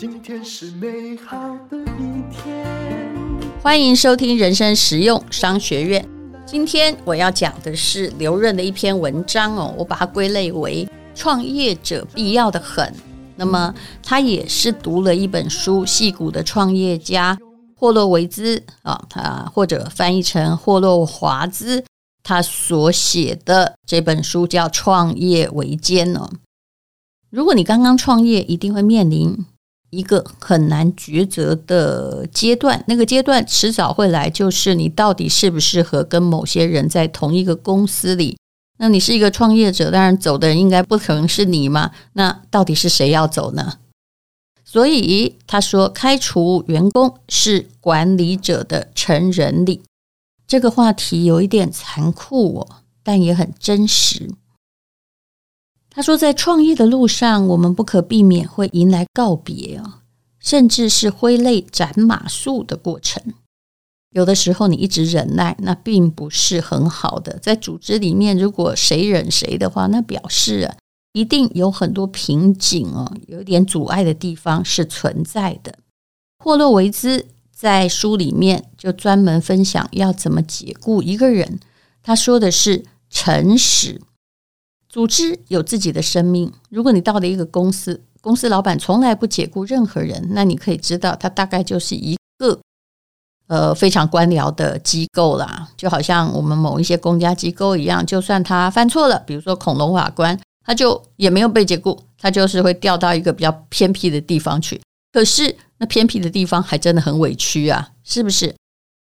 今天是美好的一天。欢迎收听人生实用商学院。今天我要讲的是刘润的一篇文章哦，我把它归类为创业者必要的很。那么他也是读了一本书，戏骨的创业家霍洛维兹啊，他或者翻译成霍洛华兹，他所写的这本书叫《创业维艰》哦。如果你刚刚创业，一定会面临一个很难抉择的阶段，那个阶段迟早会来，就是你到底适不适合跟某些人在同一个公司里。那你是一个创业者，当然走的人应该不可能是你嘛？那到底是谁要走呢？所以他说，开除员工是管理者的成人礼。这个话题有一点残酷哦，但也很真实。他说，在创业的路上，我们不可避免会迎来告别啊，甚至是挥泪斩马谡的过程。有的时候你一直忍耐，那并不是很好的。在组织里面，如果谁忍谁的话，那表示啊，一定有很多瓶颈哦，有点阻碍的地方是存在的。霍洛维兹在书里面就专门分享要怎么解雇一个人。他说的是诚实。组织有自己的生命。如果你到了一个公司，公司老板从来不解雇任何人，那你可以知道，他大概就是一个。呃，非常官僚的机构啦，就好像我们某一些公家机构一样，就算他犯错了，比如说恐龙法官，他就也没有被解雇，他就是会调到一个比较偏僻的地方去。可是那偏僻的地方还真的很委屈啊，是不是？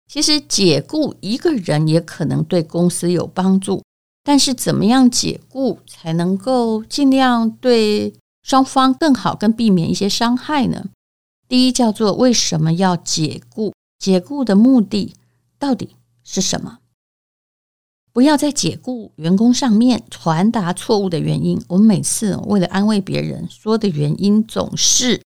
其实解雇一个人也可能对公司有帮助，但是怎么样解雇才能够尽量对双方更好，跟避免一些伤害呢？第一叫做为什么要解雇？解雇的目的到底是什么？不要在解雇员工上面传达错误的原因。我们每次为了安慰别人说的原因总是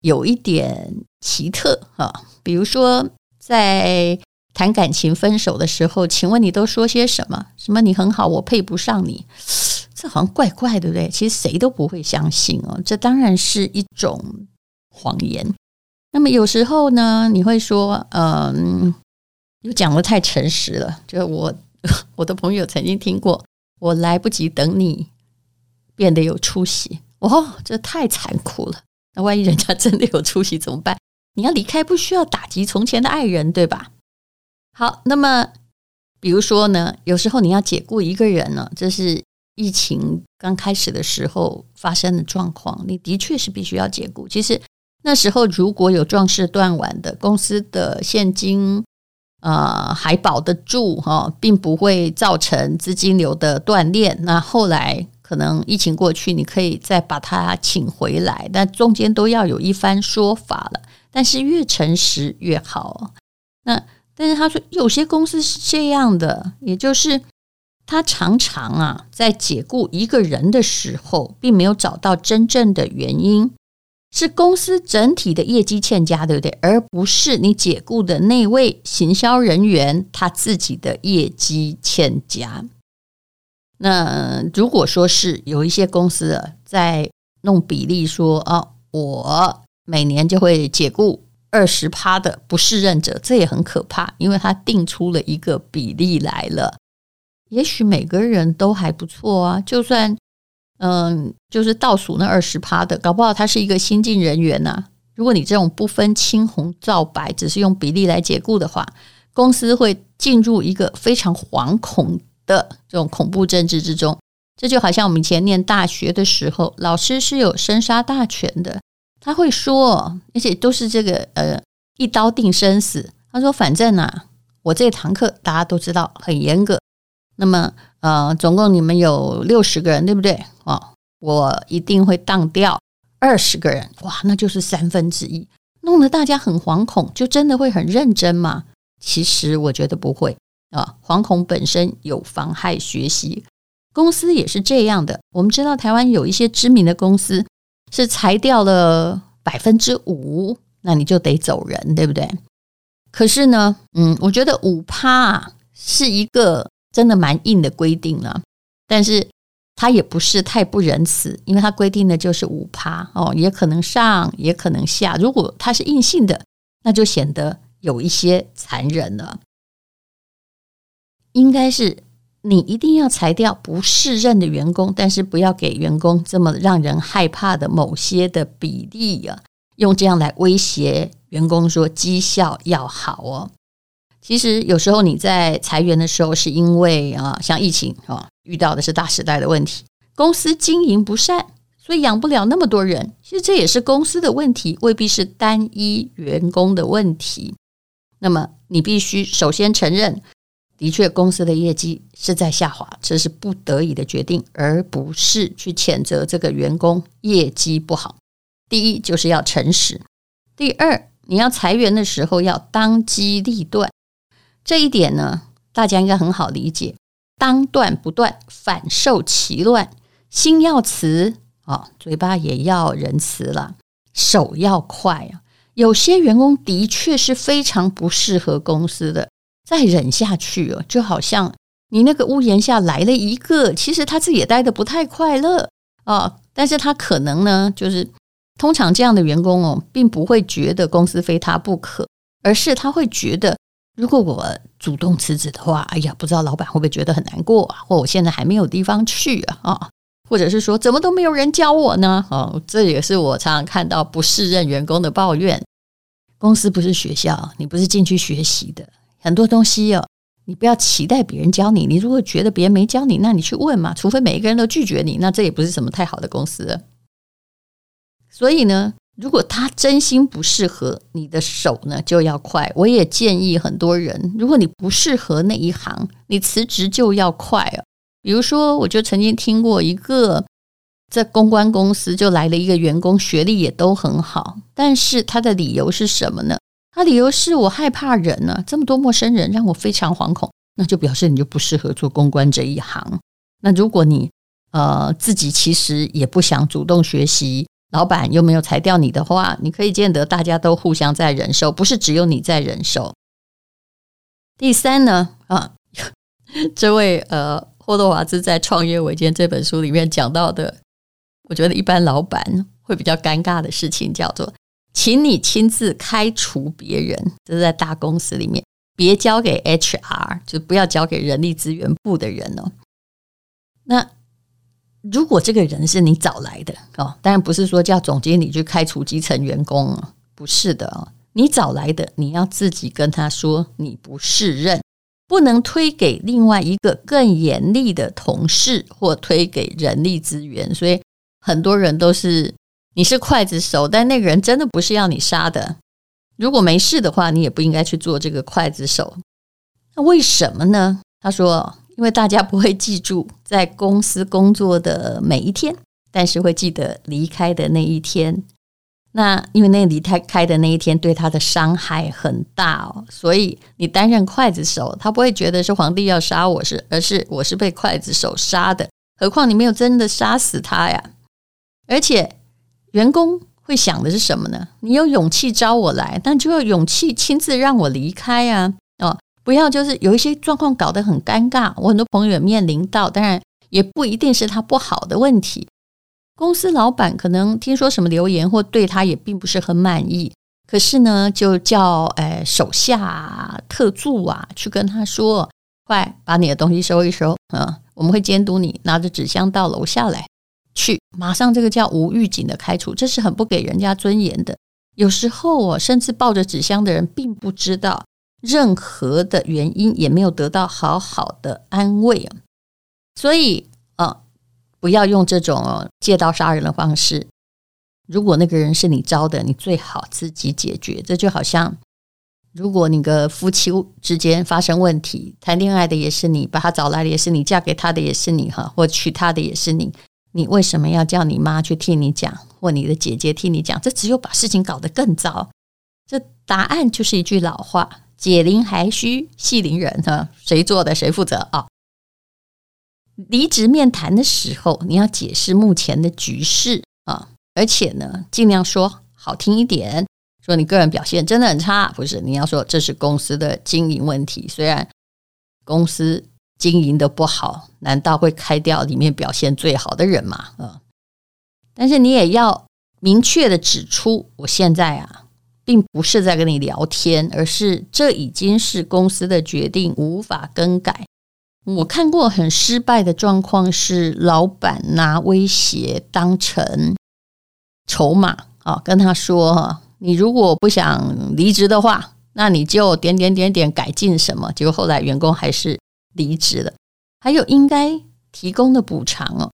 有一点奇特哈。比如说，在谈感情分手的时候，请问你都说些什么？什么你很好，我配不上你？这好像怪怪，对不对？其实谁都不会相信哦。这当然是一种谎言。那么有时候呢，你会说，嗯，又讲的太诚实了。就我 我的朋友曾经听过，我来不及等你变得有出息，哦，这太残酷了。那万一人家真的有出息怎么办？你要离开，不需要打击从前的爱人，对吧？好，那么比如说呢，有时候你要解雇一个人呢，这是疫情刚开始的时候发生的状况，你的确是必须要解雇。其实。那时候如果有壮士断腕的公司的现金，呃，还保得住哈，并不会造成资金流的断裂。那后来可能疫情过去，你可以再把他请回来，但中间都要有一番说法了。但是越诚实越好。那但是他说有些公司是这样的，也就是他常常啊在解雇一个人的时候，并没有找到真正的原因。是公司整体的业绩欠佳，对不对？而不是你解雇的那位行销人员他自己的业绩欠佳。那如果说是有一些公司啊，在弄比例说哦，我每年就会解雇二十趴的不适任者，这也很可怕，因为他定出了一个比例来了。也许每个人都还不错啊，就算。嗯，就是倒数那二十趴的，搞不好他是一个新进人员呐、如果你这种不分青红皂白，只是用比例来解雇的话，公司会进入一个非常惶恐的这种恐怖政治之中。这就好像我们以前念大学的时候，老师是有生杀大权的，他会说，而且都是这个呃一刀定生死。他说，反正啊，我这堂课大家都知道很严格。那么，呃，总共你们有六十个人，对不对？哦，我一定会当掉二十个人，哇，那就是三分之一，弄得大家很惶恐，就真的会很认真吗？其实我觉得不会啊，惶恐本身有妨害学习。公司也是这样的，我们知道台湾有一些知名的公司是裁掉了百分之五，那你就得走人，对不对？可是呢，嗯，我觉得五趴啊是一个。真的蛮硬的规定了，但是它也不是太不仁慈，因为它规定的就是五趴哦，也可能上，也可能下。如果它是硬性的，那就显得有一些残忍了。应该是你一定要裁掉不适任的员工，但是不要给员工这么让人害怕的某些的比例啊，用这样来威胁员工说绩效要好哦。其实有时候你在裁员的时候，是因为啊，像疫情啊，遇到的是大时代的问题，公司经营不善，所以养不了那么多人。其实这也是公司的问题，未必是单一员工的问题。那么你必须首先承认，的确公司的业绩是在下滑，这是不得已的决定，而不是去谴责这个员工业绩不好。第一就是要诚实，第二你要裁员的时候要当机立断。这一点呢，大家应该很好理解。当断不断，反受其乱。心要慈啊、嘴巴也要仁慈了，手要快啊。有些员工的确是非常不适合公司的，再忍下去哦，就好像你那个屋檐下来了一个，其实他自己也待得不太快乐啊、但是他可能呢，就是通常这样的员工哦，并不会觉得公司非他不可，而是他会觉得。如果我主动辞职的话，哎呀，不知道老板会不会觉得很难过啊？或我现在还没有地方去啊？啊，或者是说怎么都没有人教我呢？哦，这也是我常常看到不适任员工的抱怨。公司不是学校，你不是进去学习的，很多东西哦，你不要期待别人教你。你如果觉得别人没教你，那你去问嘛。除非每一个人都拒绝你，那这也不是什么太好的公司。所以呢，如果他真心不适合，你的手呢就要快。我也建议很多人，如果你不适合那一行，你辞职就要快哦。比如说，我就曾经听过一个在公关公司就来了一个员工，学历也都很好，但是他的理由是什么呢？那理由是我害怕人呢，这么多陌生人让我非常惶恐，那就表示你就不适合做公关这一行。那如果你呃自己其实也不想主动学习。老板又没有裁掉你的话，你可以见得大家都互相在忍受，不是只有你在忍受。第三呢，啊，这位呃霍洛瓦兹在《创业维艰》这本书里面讲到的，我觉得一般老板会比较尴尬的事情，叫做请你亲自开除别人，这是在大公司里面，别交给 HR，就不要交给人力资源部的人哦。那。如果这个人是你找来的哦，当然不是说叫总经理去开除基层员工，不是的哦。你找来的，你要自己跟他说你不适任，不能推给另外一个更严厉的同事或推给人力资源。所以很多人都是你是刽子手，但那个人真的不是要你杀的。如果没事的话，你也不应该去做这个刽子手。那为什么呢？他说。因为大家不会记住在公司工作的每一天，但是会记得离开的那一天。那因为那离开开的那一天对他的伤害很大哦，所以你担任刽子手，他不会觉得是皇帝要杀我是，而是我是被刽子手杀的。何况你没有真的杀死他呀。而且员工会想的是什么呢？你有勇气招我来，但就要勇气亲自让我离开啊！哦。不要就是有一些状况搞得很尴尬，我很多朋友也面临到，当然也不一定是他不好的问题。公司老板可能听说什么留言，或对他也并不是很满意，可是呢，就叫诶手下特助啊去跟他说，快把你的东西收一收嗯，我们会监督你，拿着纸箱到楼下来，去马上这个叫无预警的开除，这是很不给人家尊严的。有时候我甚至抱着纸箱的人并不知道。任何的原因也没有得到好好的安慰啊，所以啊，不要用这种借刀杀人的方式。如果那个人是你招的，你最好自己解决。这就好像，如果你的夫妻之间发生问题，谈恋爱的也是你，把他找来的也是你，嫁给他的也是你哈，或娶他的也是你，你为什么要叫你妈去替你讲，或你的姐姐替你讲？这只有把事情搞得更糟。这答案就是一句老话。解铃还须系铃人哈，谁做的谁负责啊？离职面谈的时候，你要解释目前的局势啊，而且呢，尽量说好听一点，说你个人表现真的很差，不是？你要说这是公司的经营问题，虽然公司经营的不好，难道会开掉里面表现最好的人吗？嗯，但是你也要明确的指出，我现在啊，并不是在跟你聊天，而是这已经是公司的决定，无法更改。我看过很失败的状况，是老板拿威胁当成筹码啊，跟他说：“你如果不想离职的话，那你就点点点点改进什么。”结果后来员工还是。离职了，还有应该提供的补偿哦，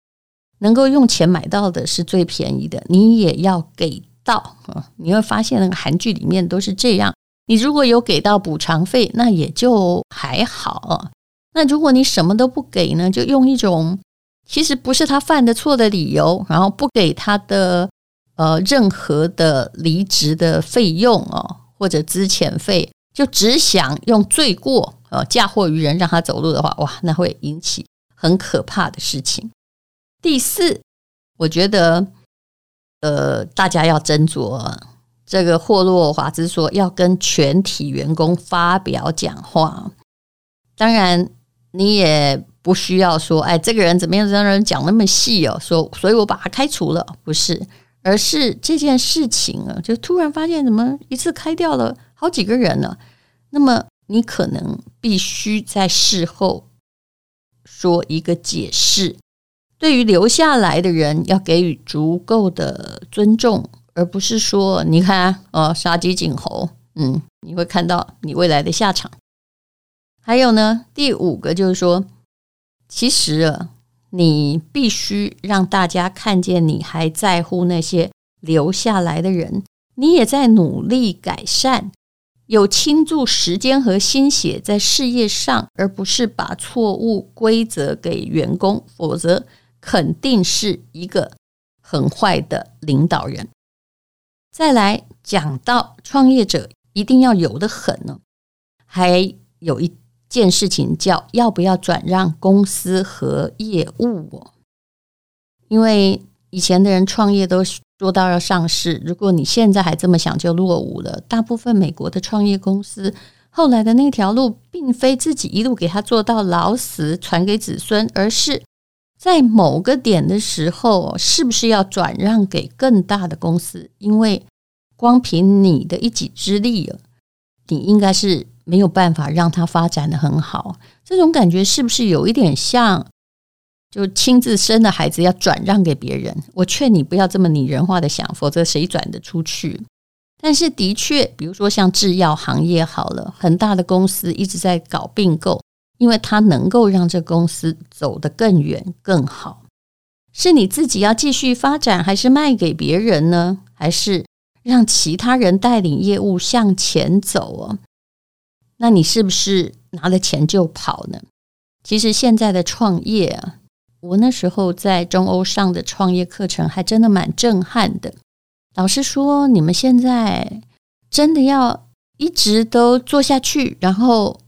能够用钱买到的是最便宜的，你也要给到啊！你会发现那个韩剧里面都是这样，你如果有给到补偿费，那也就还好。哦那如果你什么都不给呢，就用一种其实不是他犯的错的理由，然后不给他的呃任何的离职的费用哦，或者资遣费，就只想用罪过。呃，嫁祸于人，让他走路的话，哇，那会引起很可怕的事情。第四，我觉得，呃，大家要斟酌。这个霍洛华兹说要跟全体员工发表讲话，当然你也不需要说，哎，这个人怎么样，让人讲那么细哦，说，所以我把他开除了，不是，而是这件事情啊，就突然发现怎么一次开掉了好几个人呢，那么。你可能必须在事后说一个解释，对于留下来的人要给予足够的尊重，而不是说你看哦，杀鸡儆猴，嗯，你会看到你未来的下场。还有呢，第五个就是说，其实啊，你必须让大家看见你还在乎那些留下来的人，你也在努力改善。有倾注时间和心血在事业上，而不是把错误归责给员工，否则肯定是一个很坏的领导人。再来讲到创业者一定要有的狠呢，还有一件事情叫要不要转让公司和业务哦，因为以前的人创业都是做。到要上市，如果你现在还这么想，就落伍了。大部分美国的创业公司后来的那条路，并非自己一路给他做到老死，传给子孙，而是在某个点的时候，是不是要转让给更大的公司？因为光凭你的一己之力，你应该是没有办法让它发展得很好。这种感觉是不是有一点像？就亲自生的孩子要转让给别人，我劝你不要这么拟人化的想，否则谁转得出去？但是的确，比如说像制药行业好了，很大的公司一直在搞并购，因为它能够让这公司走得更远更好。是你自己要继续发展，还是卖给别人呢？还是让其他人带领业务向前走哦？那你是不是拿了钱就跑呢？其实现在的创业啊。我那时候在中欧上的创业课程还真的蛮震撼的。老师说：“你们现在真的要一直都做下去，然后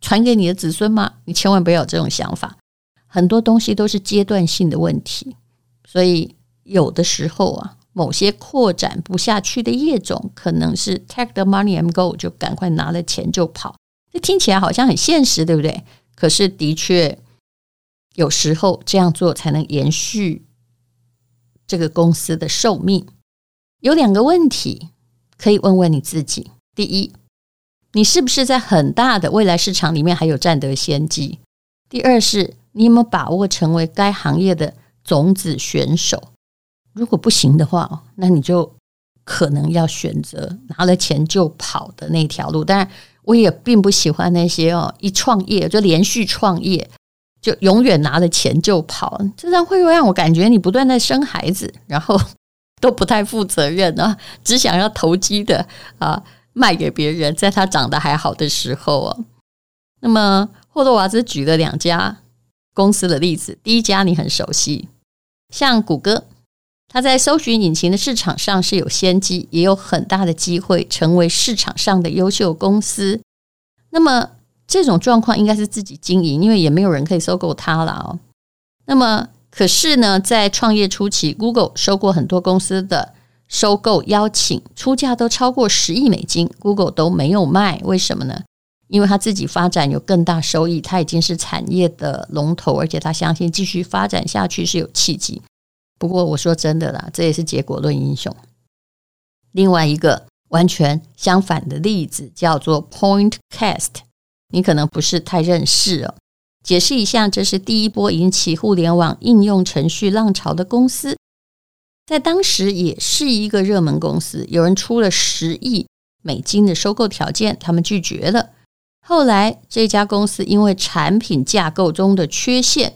传给你的子孙吗？你千万不要有这种想法。很多东西都是阶段性的问题，所以有的时候啊，某些扩展不下去的业种，可能是 take the money and go，就赶快拿了钱就跑。这听起来好像很现实，对不对？可是的确。”有时候这样做才能延续这个公司的寿命。有两个问题可以问问你自己：第一，你是不是在很大的未来市场里面还有占得先机？第二是，你有没有把握成为该行业的种子选手？如果不行的话，那你就可能要选择拿了钱就跑的那条路。当然，我也并不喜欢那些哦，一创业就连续创业。就永远拿了钱就跑，这样会让我感觉你不断在生孩子，然后 都不太负责任啊，只想要投机的啊卖给别人，在他长得还好的时候啊。那么霍洛瓦兹举了两家公司的例子，第一家你很熟悉，像谷歌，它在搜寻引擎的市场上是有先机，也有很大的机会成为市场上的优秀公司。那么。这种状况应该是自己经营，因为也没有人可以收购它了哦。那么，可是呢，在创业初期，Google 收过很多公司的收购邀请，出价都超过十亿美金，Google 都没有卖，为什么呢？因为他自己发展有更大收益，他已经是产业的龙头，而且他相信继续发展下去是有契机。不过我说真的啦，这也是结果论英雄。另外一个完全相反的例子叫做 Pointcast，你可能不是太认识哦。解释一下，这是第一波引起互联网应用程序浪潮的公司，在当时也是一个热门公司。有人出了十亿美金的收购条件，他们拒绝了。后来这家公司因为产品架构中的缺陷，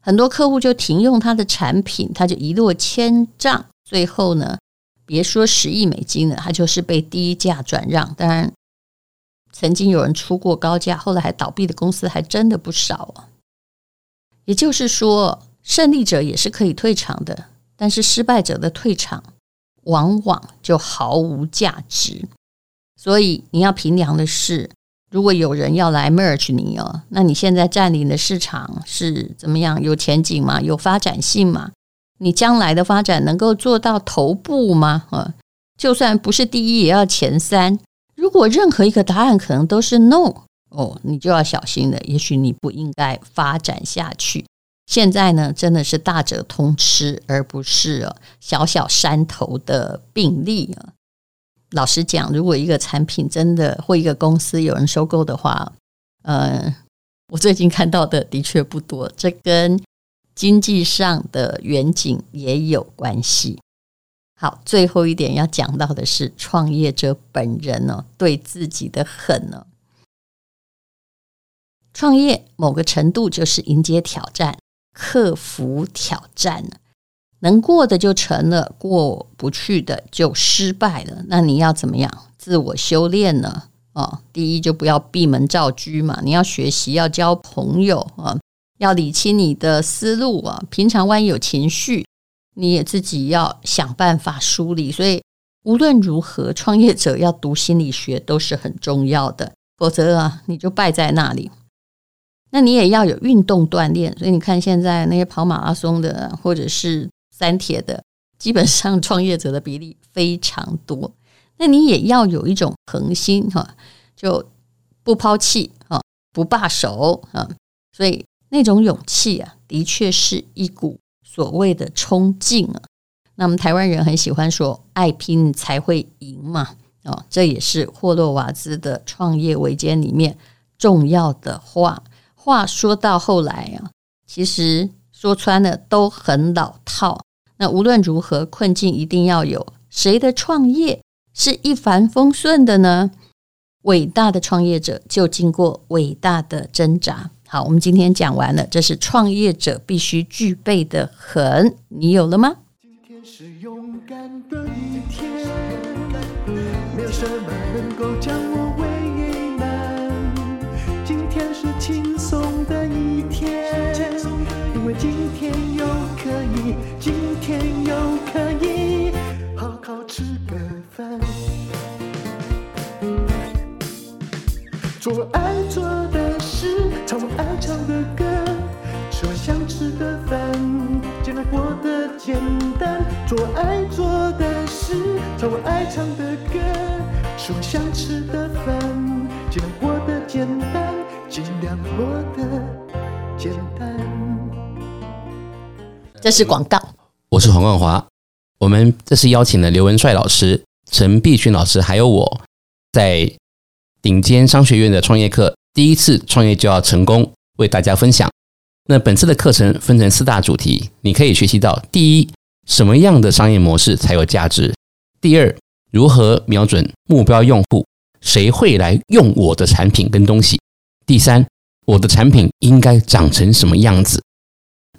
很多客户就停用他的产品，他就一落千丈。最后呢，别说十亿美金了，他就是被低价转让。当然。曾经有人出过高价，后来还倒闭的公司还真的不少啊。也就是说，胜利者也是可以退场的，但是失败者的退场往往就毫无价值。所以你要评量的是，如果有人要来 merge 你哦，那你现在占领的市场是怎么样？有前景吗？有发展性吗？你将来的发展能够做到头部吗？啊，就算不是第一，也要前三。如果任何一个答案可能都是 no 哦，你就要小心了。也许你不应该发展下去。现在呢，真的是大者通吃，而不是小小山头的病例啊。老实讲，如果一个产品真的或一个公司有人收购的话，呃，我最近看到的的确不多。这跟经济上的远景也有关系。好，最后一点要讲到的是创业者本人呢，对自己的狠呢。创业某个程度就是迎接挑战，克服挑战，能过的就成了，过不去的就失败了。那你要怎么样自我修炼呢？哦，第一就不要闭门造车嘛，你要学习，要交朋友啊，要理清你的思路啊。平常万一有情绪。你也自己要想办法梳理，所以无论如何，创业者要读心理学都是很重要的，否则啊，你就败在那里。那你也要有运动锻炼，所以你看现在那些跑马拉松的或者是三铁的，基本上创业者的比例非常多。那你也要有一种恒心哈，就不抛弃啊，不罢手啊，所以那种勇气啊，的确是一股。所谓的冲劲啊，那么台湾人很喜欢说“爱拼才会赢”嘛，哦，这也是霍洛瓦兹的《创业维艰》里面重要的话。话说到后来啊，其实说穿了都很老套。那无论如何，困境一定要有。谁的创业是一帆风顺的呢？伟大的创业者就经过伟大的挣扎。好，我们今天讲完了，这是创业者必须具备的狠，你有了吗？今天是勇敢的一天，没有什么能够将我为难。今天是轻松的一天，因为今天又可以，今天又可以好好吃个饭，做爱做爱做的事，唱我爱唱的歌，吃我想吃的饭，尽量过得简单，尽量过得简单。这是广告，我是黄冠华，我们这次邀请了刘文帅老师、陈碧勋老师，还有我在顶尖商学院的创业课。第一次创业就要成功，为大家分享。那本次的课程分成四大主题，你可以学习到：第一，什么样的商业模式才有价值；第二，如何瞄准目标用户，谁会来用我的产品跟东西；第三，我的产品应该长成什么样子；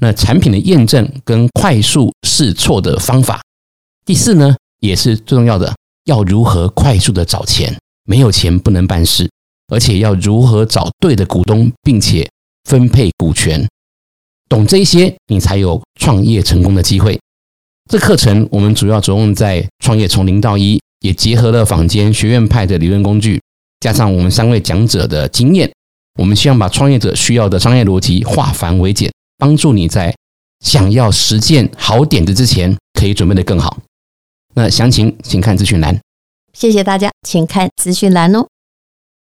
那产品的验证跟快速试错的方法；第四呢，也是最重要的，要如何快速的找钱，没有钱不能办事。而且要如何找对的股东，并且分配股权，懂这些，你才有创业成功的机会。这课程我们主要着重在创业从零到一，也结合了坊间学院派的理论工具，加上我们三位讲者的经验，我们希望把创业者需要的商业逻辑化繁为简，帮助你在想要实践好点子之前，可以准备得更好。那详情请看资讯栏。谢谢大家，请看资讯栏哦。